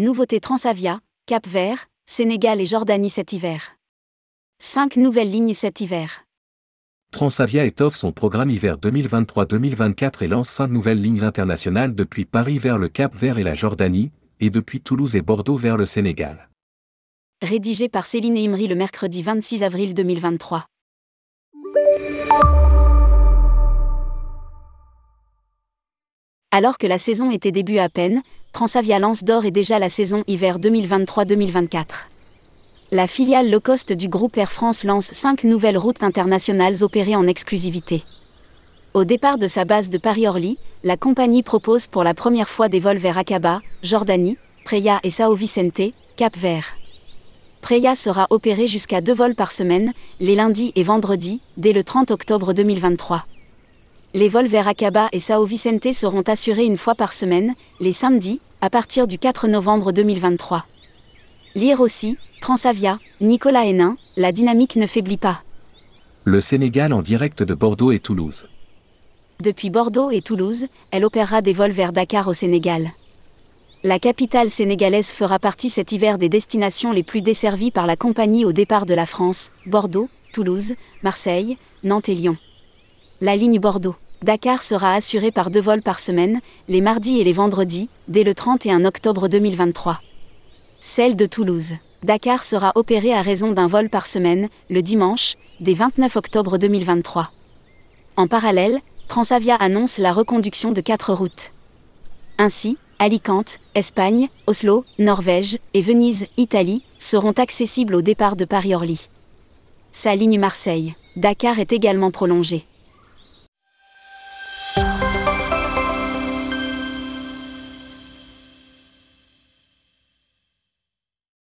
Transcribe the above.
Nouveauté Transavia, Cap Vert, Sénégal et Jordanie cet hiver. 5 nouvelles lignes cet hiver. Transavia étoffe son programme hiver 2023-2024 et lance 5 nouvelles lignes internationales depuis Paris vers le Cap Vert et la Jordanie, et depuis Toulouse et Bordeaux vers le Sénégal. Rédigé par Céline Imri le mercredi 26 avril 2023. Alors que la saison était début à peine, Transavia lance d'or et déjà la saison hiver 2023-2024. La filiale low cost du groupe Air France lance 5 nouvelles routes internationales opérées en exclusivité. Au départ de sa base de Paris-Orly, la compagnie propose pour la première fois des vols vers Aqaba, Jordanie, Preya et Sao Vicente, Cap Vert. Preya sera opéré jusqu'à deux vols par semaine, les lundis et vendredis, dès le 30 octobre 2023. Les vols vers Aqaba et Sao Vicente seront assurés une fois par semaine, les samedis, à partir du 4 novembre 2023. Lire aussi, Transavia, Nicolas Hénin, la dynamique ne faiblit pas. Le Sénégal en direct de Bordeaux et Toulouse. Depuis Bordeaux et Toulouse, elle opérera des vols vers Dakar au Sénégal. La capitale sénégalaise fera partie cet hiver des destinations les plus desservies par la compagnie au départ de la France, Bordeaux, Toulouse, Marseille, Nantes et Lyon. La ligne Bordeaux-Dakar sera assurée par deux vols par semaine, les mardis et les vendredis, dès le 31 octobre 2023. Celle de Toulouse. Dakar sera opérée à raison d'un vol par semaine, le dimanche, dès 29 octobre 2023. En parallèle, Transavia annonce la reconduction de quatre routes. Ainsi, Alicante, Espagne, Oslo, Norvège et Venise, Italie, seront accessibles au départ de Paris-Orly. Sa ligne Marseille, Dakar est également prolongée.